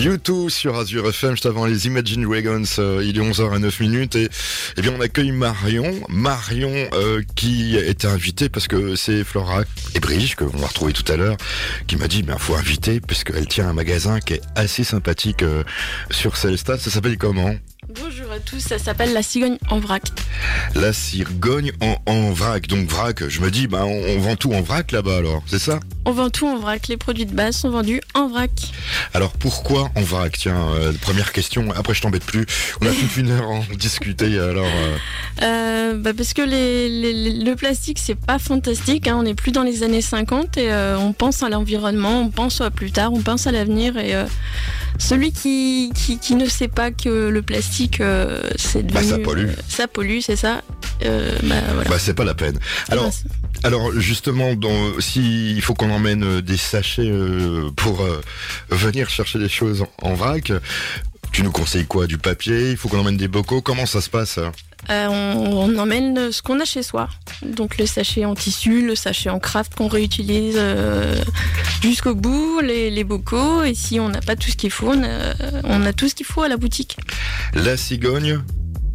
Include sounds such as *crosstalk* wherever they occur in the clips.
YouTube sur Azure FM, juste avant les Imagine Dragons, euh, il est 11h à 9 minutes. Et eh bien on accueille Marion, Marion euh, qui était invitée parce que c'est Flora et Brigitte que on va retrouver tout à l'heure qui m'a dit ben faut inviter parce qu'elle tient un magasin qui est assez sympathique euh, sur Célestat, ça s'appelle comment? Tous, ça s'appelle la cigogne en vrac. La cigogne en, en vrac, donc vrac, je me dis ben on, on vend tout en vrac là-bas alors, c'est ça? On vend tout en vrac, les produits de base sont vendus en vrac. Alors pourquoi en vrac? Tiens, euh, première question, après je t'embête plus, on a toute une heure à en *laughs* discuter alors... euh, Euh, bah parce que les, les- le plastique c'est pas fantastique, hein, on n'est plus dans les années 50 et on pense à l'environnement, on pense à plus tard, on pense à l'avenir et celui qui, qui, qui ne sait pas que le plastique euh, c'est Bah, devenu... ça pollue. euh, ça pollue, c'est ça. Euh, bah voilà. bah c'est pas la peine. Alors, Bah, c'est- Alors justement, dans, si il faut qu'on emmène des sachets euh, pour euh, venir chercher des choses en, en vrac, tu nous conseilles quoi Du papier? Il faut qu'on emmène des bocaux Comment ça se passe? Euh, on, on emmène ce qu'on a chez soi. Donc le sachet en tissu, le sachet en craft qu'on réutilise euh, jusqu'au bout, les, les bocaux. Et si on n'a pas tout ce qu'il faut, on a, on a tout ce qu'il faut à la boutique. La cigogne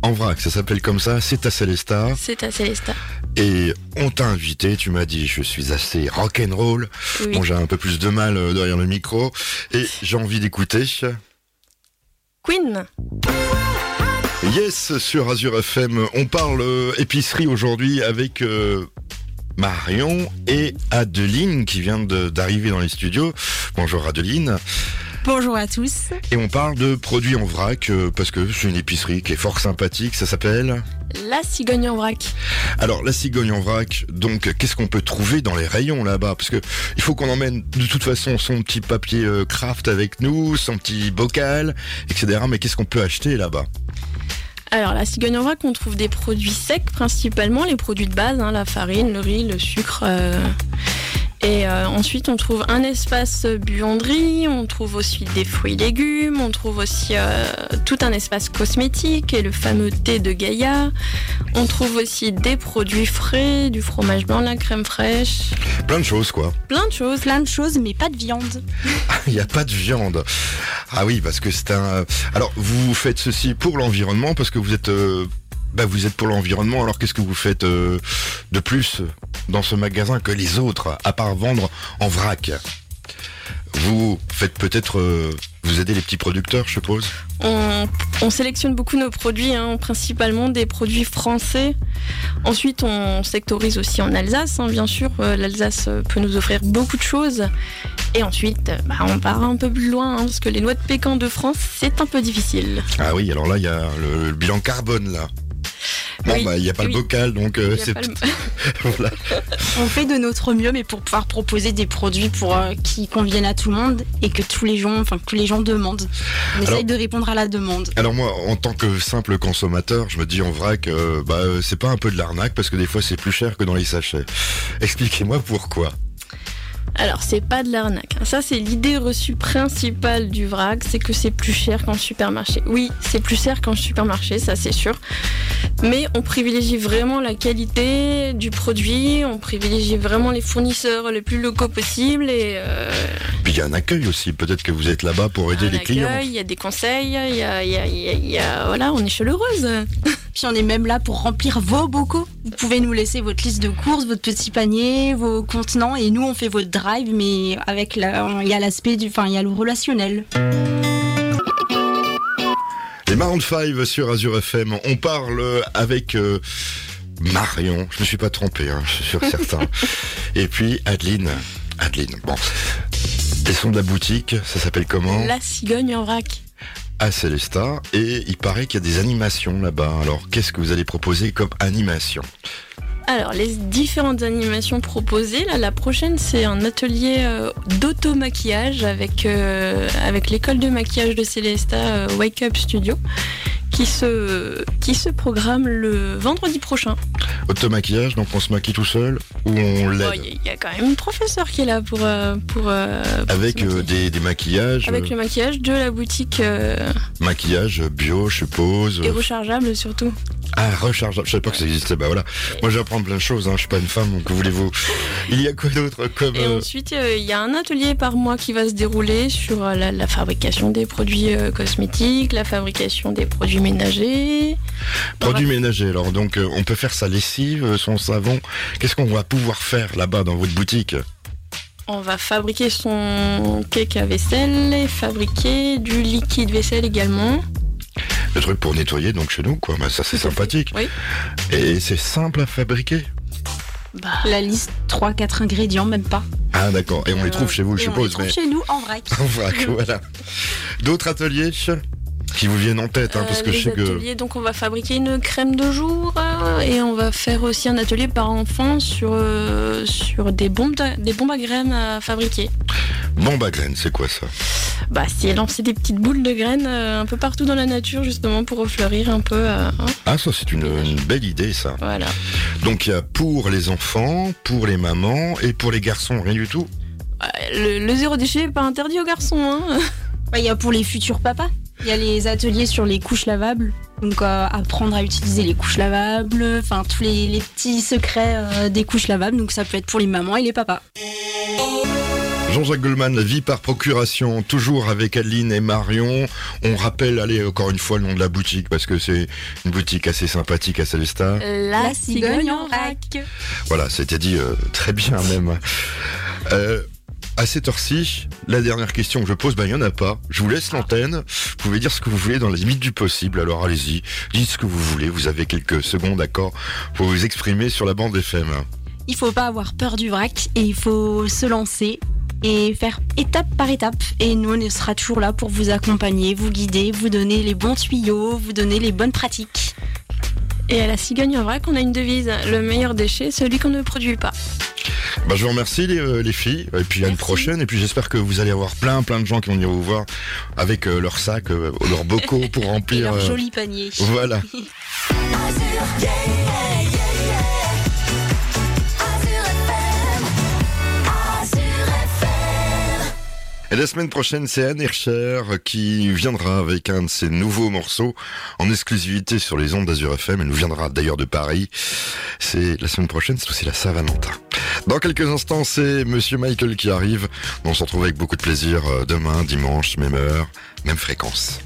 en vrac, ça s'appelle comme ça, c'est à Célestat. C'est à Célestat. Et on t'a invité, tu m'as dit, je suis assez rock'n'roll. Oui. Bon, j'ai un peu plus de mal euh, derrière le micro. Et j'ai envie d'écouter. Queen, Yes, sur Azure FM, on parle euh, épicerie aujourd'hui avec euh, Marion et Adeline qui vient d'arriver dans les studios. Bonjour Adeline. Bonjour à tous. Et on parle de produits en vrac euh, parce que c'est une épicerie qui est fort sympathique, ça s'appelle. la cigogne en vrac. Alors la cigogne en vrac, donc qu'est-ce qu'on peut trouver dans les rayons là-bas? Parce que il faut qu'on emmène de toute façon son petit papier euh, craft avec nous, son petit bocal, etc. Mais qu'est-ce qu'on peut acheter là-bas? Alors la cigogne en vrac, on trouve des produits secs principalement, les produits de base, hein, la farine, le riz, le sucre. euh, Et euh, ensuite, on trouve un espace buanderie, on trouve aussi des fruits et légumes, on trouve aussi euh, tout un espace cosmétique et le fameux thé de Gaïa. On trouve aussi des produits frais, du fromage blanc, de la crème fraîche, Plein de choses quoi. plein de choses. Plein de choses, mais pas de viande. *laughs* Il n'y a pas de viande. Ah oui, parce que c'est un. Alors, vous faites ceci pour l'environnement, parce que vous êtes, euh, bah, vous êtes pour l'environnement. Alors, qu'est-ce que vous faites euh, de plus? Dans ce magasin que les autres, à part vendre en vrac Vous faites peut-être, euh, vous aidez les petits producteurs, je suppose? On, on sélectionne beaucoup nos produits, hein, principalement des produits français. Ensuite, on sectorise aussi en Alsace, hein, bien sûr. Euh, L'Alsace euh, peut nous offrir beaucoup de choses. Et ensuite, bah, on part un peu plus loin, hein, parce que les noix de pécan de France, c'est un peu difficile. Ah oui, alors là, il y a le, le bilan carbone là. Bon, Oui, bah, il n'y a pas oui. le bocal, donc euh, c'est pas le- *laughs* *laughs* voilà. On fait de notre mieux, mais pour pouvoir proposer des produits pour euh, qui conviennent à tout le monde et que tous les gens, enfin que tous les gens demandent. On Alors- essaye de répondre à la demande. Alors moi, en tant que simple consommateur, je me dis en vrac, euh, bah euh, c'est pas un peu de l'arnaque parce que des fois c'est plus cher que dans les sachets. Expliquez-moi pourquoi. Alors, c'est pas de l'arnaque. Ça, c'est l'idée reçue principale du vrac, c'est que c'est plus cher qu'en supermarché. Oui, c'est plus cher qu'en supermarché, ça c'est sûr. Mais on privilégie vraiment la qualité du produit, on privilégie vraiment les fournisseurs les plus locaux possibles et euh, Puis il y a un accueil aussi. Peut-être que vous êtes là-bas pour aider un les clients. il y a des conseils, il y a, y a- y a- voilà, on est chaleureuse. Puis on est même là pour remplir vos bocaux. Vous pouvez nous laisser votre liste de courses, votre petit panier, vos contenants, et nous on fait votre drive, mais avec la, il y a l'aspect du, enfin il y a le relationnel. Les Maroon 5 sur Azure FM. On parle avec euh, Marion. Je me suis pas trompé, hein, je suis sûr certain. *laughs* Et puis Adeline. Adeline. Bon. Elles sont de la boutique. Ça s'appelle comment? La cigogne en vrac. À Célestat. Et il paraît qu'il y a des animations là-bas. Alors qu'est-ce que vous allez proposer comme animation? Alors, les différentes animations proposées, là, la prochaine, c'est un atelier euh, d'auto-maquillage avec, euh, avec l'école de maquillage de Célesta euh, Wake Up Studio qui se, qui se programme le vendredi prochain. Automaquillage, donc on se maquille tout seul ou on l'aide Il y, a- il y a quand même une professeure qui est là pour. euh, pour, euh, pour Avec euh, des, des maquillages, Avec le maquillage de la boutique maquillage bio, je suppose. et rechargeable surtout. Ah, rechargeable. Je savais pas que ça existait. Bah voilà. Moi, j'apprends plein de choses. Hein. Je suis pas une femme, donc que voulez-vous Il y a quoi d'autre comme Et euh, ensuite, euh, il y a un atelier par mois qui va se dérouler sur euh, la, la fabrication des produits euh, cosmétiques, la fabrication des produits ménagers. produits ménagers Alors, donc, on peut faire sa lessive, son savon. Qu'est-ce qu'on va pouvoir faire là-bas dans votre boutique? On va fabriquer son cake à vaisselle et fabriquer du liquide vaisselle également. Le truc pour nettoyer, donc chez nous, quoi. Bah, ça, c'est sympathique. Oui. Et c'est simple à fabriquer. Bah, La liste 3-4 ingrédients, même pas. Ah, d'accord. Et on les trouve chez vous, je Et on les suppose. trouve Mais chez nous en vrac. *laughs* en vrac, voilà. D'autres ateliers qui vous viennent en tête, hein, parce euh, que je les sais que. donc on va fabriquer une crème de jour euh, et on va faire aussi un atelier par enfant sur, euh, sur des, bombes à, des bombes à graines à fabriquer. Bombe à graines, c'est quoi ça? Bah, c'est lancer des petites boules de graines euh, un peu partout dans la nature justement pour refleurir un peu. euh, hein, Ah, ça, c'est une, une belle idée, ça. voilà. Donc, il y a pour les enfants, pour les mamans et pour les garçons, rien du tout? Euh, Le, le zéro déchet n'est pas interdit aux garçons. Hein. Ouais, Il y a pour les futurs papas. Il y a les ateliers sur les couches lavables. Donc euh, apprendre à utiliser les couches lavables, enfin tous les, les petits secrets euh, des couches lavables. Donc ça peut être pour les mamans et les papas. Jean-Jacques Goldman, la vie par procuration, toujours avec Adeline et Marion. On rappelle, allez, encore une fois, le nom de la boutique, parce que c'est une boutique assez sympathique à Célestat. La, cigogne en rack. Voilà, c'était dit euh, très bien même. Euh, à cette heure-ci, la dernière question que je pose, ben il n'y en a pas. Je vous laisse l'antenne. Vous pouvez dire ce que vous voulez dans les limites du possible. Alors allez-y, dites ce que vous voulez. Vous avez quelques secondes, d'accord, pour vous exprimer sur la bande FM. Il faut pas avoir peur du vrac et il faut se lancer et faire étape par étape. Et nous, on sera toujours là pour vous accompagner, vous guider, vous donner les bons tuyaux, vous donner les bonnes pratiques. Et à la cigogne en vrac, on a une devise le meilleur déchet, celui qu'on ne produit pas. Ben, je vous remercie les, euh, les filles. Et puis à une prochaine. Et puis j'espère que vous allez avoir plein plein de gens qui vont venir vous voir avec euh, leurs sacs, euh, leurs bocaux pour *laughs* Et remplir. leur euh, joli panier. Voilà. *laughs* Et la semaine prochaine, c'est Anne Hercher qui viendra avec un de ses nouveaux morceaux en exclusivité sur les ondes d'Azur FM. Elle nous viendra d'ailleurs de Paris. C'est la semaine prochaine, c'est aussi la Saint-Valentin. Dans quelques instants, c'est Monsieur Michael qui arrive. On se retrouve avec beaucoup de plaisir euh, demain, dimanche, même heure, même fréquence.